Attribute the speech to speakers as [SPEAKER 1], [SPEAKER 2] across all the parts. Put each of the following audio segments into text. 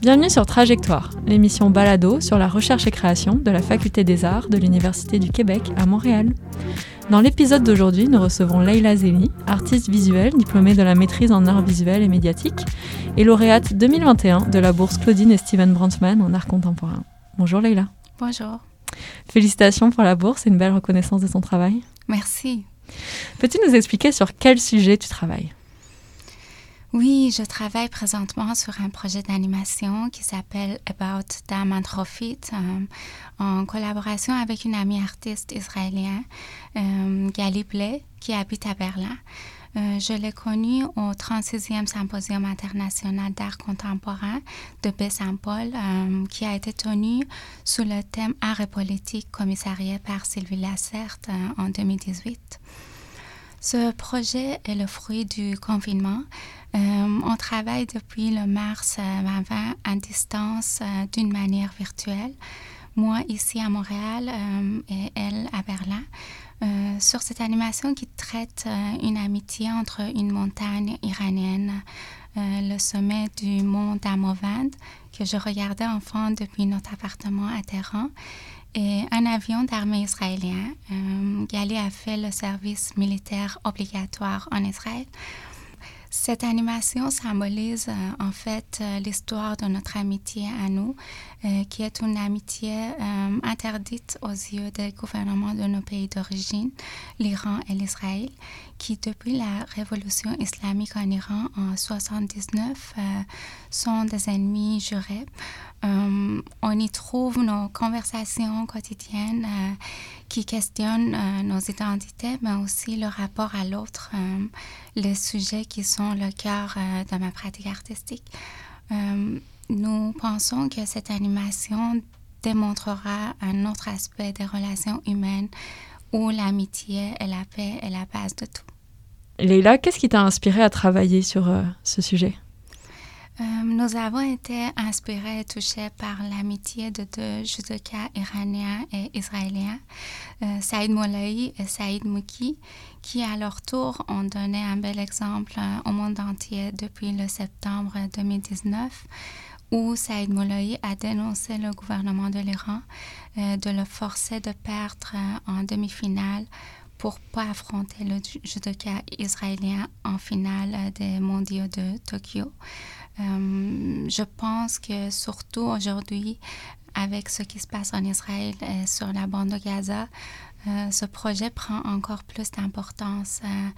[SPEAKER 1] Bienvenue sur Trajectoire, l'émission Balado sur la recherche et création de la Faculté des Arts de l'Université du Québec à Montréal. Dans l'épisode d'aujourd'hui, nous recevons Leila Zeli, artiste visuelle diplômée de la maîtrise en art visuel et médiatique et lauréate 2021 de la bourse Claudine et Steven Brantman en art contemporain. Bonjour Leila.
[SPEAKER 2] Bonjour.
[SPEAKER 1] Félicitations pour la bourse et une belle reconnaissance de ton travail.
[SPEAKER 2] Merci.
[SPEAKER 1] Peux-tu nous expliquer sur quel sujet tu travailles?
[SPEAKER 2] Oui, je travaille présentement sur un projet d'animation qui s'appelle About Dam and Profit euh, en collaboration avec une amie artiste israélienne, euh, Gali qui habite à Berlin. Euh, je l'ai connue au 36e Symposium international d'art contemporain de Baie-Saint-Paul, qui a été tenu sous le thème Art et politique commissarié par Sylvie Lassert en 2018. Ce projet est le fruit du confinement. Euh, on travaille depuis le mars 2020 euh, à distance euh, d'une manière virtuelle. Moi ici à Montréal et elle à Berlin. sur cette animation qui traite une amitié entre une montagne iranienne, le sommet du mont Damovand, que je regardais enfant depuis notre appartement à Téhéran, et un avion d'armée israélien. Gali a fait le service militaire obligatoire en Israël. Cette animation symbolise euh, en fait euh, l'histoire de notre amitié à nous, euh, qui est une amitié interdite aux yeux des gouvernements de nos pays d'origine, l'Iran et l'Israël, qui depuis la révolution islamique en Iran en 1979 sont des ennemis jurés. on y trouve nos conversations quotidiennes qui questionnent nos identités, mais aussi le rapport à l'autre, les sujets qui sont le cœur euh, de ma pratique artistique. Euh, nous pensons que cette animation démontrera un autre aspect des relations humaines où l'amitié et la paix est la base de tout.
[SPEAKER 1] Leila, qu'est-ce qui t'a inspiré à travailler sur euh, ce sujet?
[SPEAKER 2] Euh, nous avons été inspirés et touchés par l'amitié de deux judokas iraniens et israéliens, euh, Saïd Moulaï et Saïd Mouki, qui à leur tour ont donné un bel exemple euh, au monde entier depuis le septembre 2019 où Saïd Moulaï a dénoncé le gouvernement de l'Iran de le forcer de perdre en demi-finale pour pas affronter le judoka israélien en finale des mondiaux de Tokyo. Euh, je pense que surtout aujourd'hui, avec ce qui se passe en Israël et sur la bande de Gaza, euh, ce projet prend encore plus d'importance. Euh,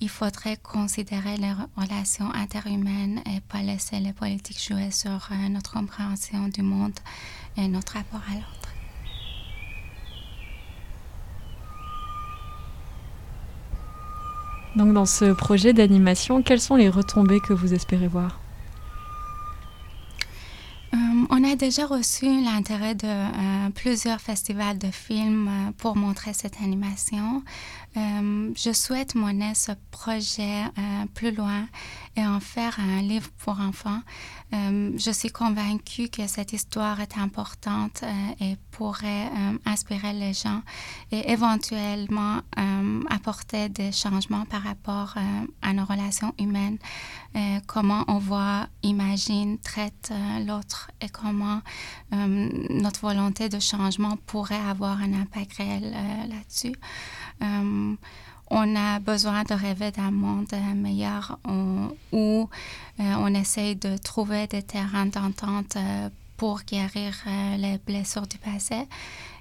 [SPEAKER 2] il faudrait considérer les relations interhumaines et pas laisser les politiques jouer sur notre compréhension du monde et notre rapport à l'autre.
[SPEAKER 1] Donc dans ce projet d'animation, quelles sont les retombées que vous espérez voir
[SPEAKER 2] on a déjà reçu l'intérêt de euh, plusieurs festivals de films euh, pour montrer cette animation. Euh, je souhaite mener ce projet plus loin et en faire un livre pour enfants. je suis convaincue que cette histoire est importante et pourrait inspirer les gens et éventuellement apporter des changements par rapport à nos relations humaines, comment on voit, imagine, traite l'autre et comment notre volonté de changement pourrait avoir un impact réel là-dessus. Euh, on a besoin de rêver d'un monde meilleur où euh, on essaye de trouver des terrains d'entente euh, pour guérir les blessures du passé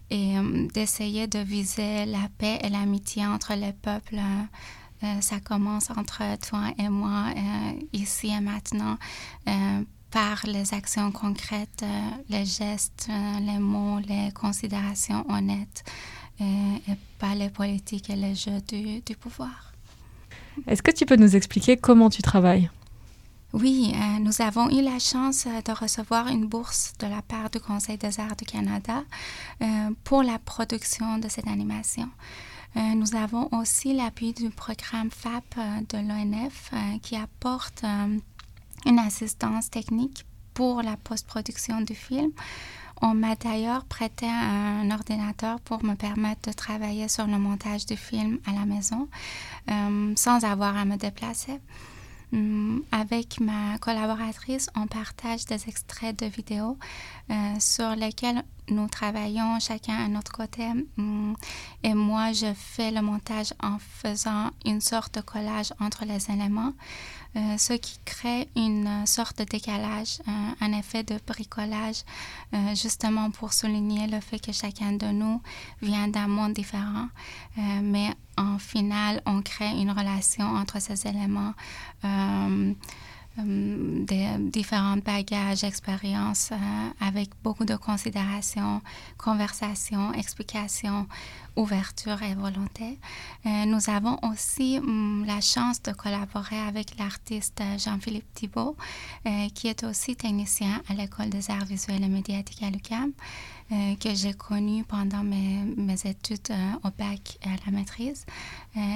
[SPEAKER 2] et d'essayer de viser la paix et l'amitié entre les peuples. ça commence entre toi et moi, ici et maintenant, par les actions concrètes, les gestes, les mots, les considérations honnêtes les politiques et les jeux du, du pouvoir.
[SPEAKER 1] Est-ce que tu peux nous expliquer comment tu travailles?
[SPEAKER 2] Oui, euh, nous avons eu la chance euh, de recevoir une bourse de la part du Conseil des arts du Canada euh, pour la production de cette animation. nous avons aussi l'appui du programme FAP de l'ONF qui apporte une assistance technique pour la post-production du film. On m'a d'ailleurs prêté un ordinateur pour me permettre de travailler sur le montage du film à la maison euh, sans avoir à me déplacer. Hum, avec ma collaboratrice, on partage des extraits de vidéos euh, sur lesquels nous travaillons chacun à notre côté. Hum, et moi, je fais le montage en faisant une sorte de collage entre les éléments. Euh, ce qui crée une sorte de décalage, un effet de bricolage, euh, justement pour souligner le fait que chacun de nous vient d'un monde différent, euh, mais final, on crée une relation entre ces éléments. Euh, des différents bagages, expériences, euh, avec beaucoup de considération, conversation, explication, ouverture et volonté. Euh, nous avons aussi hum, la chance de collaborer avec l'artiste Jean-Philippe Thibault, qui est aussi technicien à l'École des arts visuels et médiatiques à l'UQAM, que j'ai connu pendant mes, mes études au bac et à la maîtrise.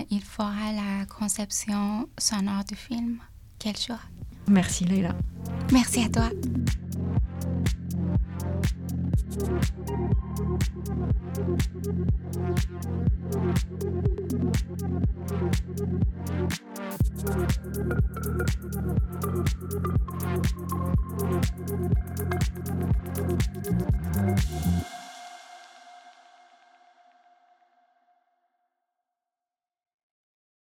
[SPEAKER 2] il fera la conception sonore du film. Quel choix!
[SPEAKER 1] Merci Leila.
[SPEAKER 2] Merci à toi.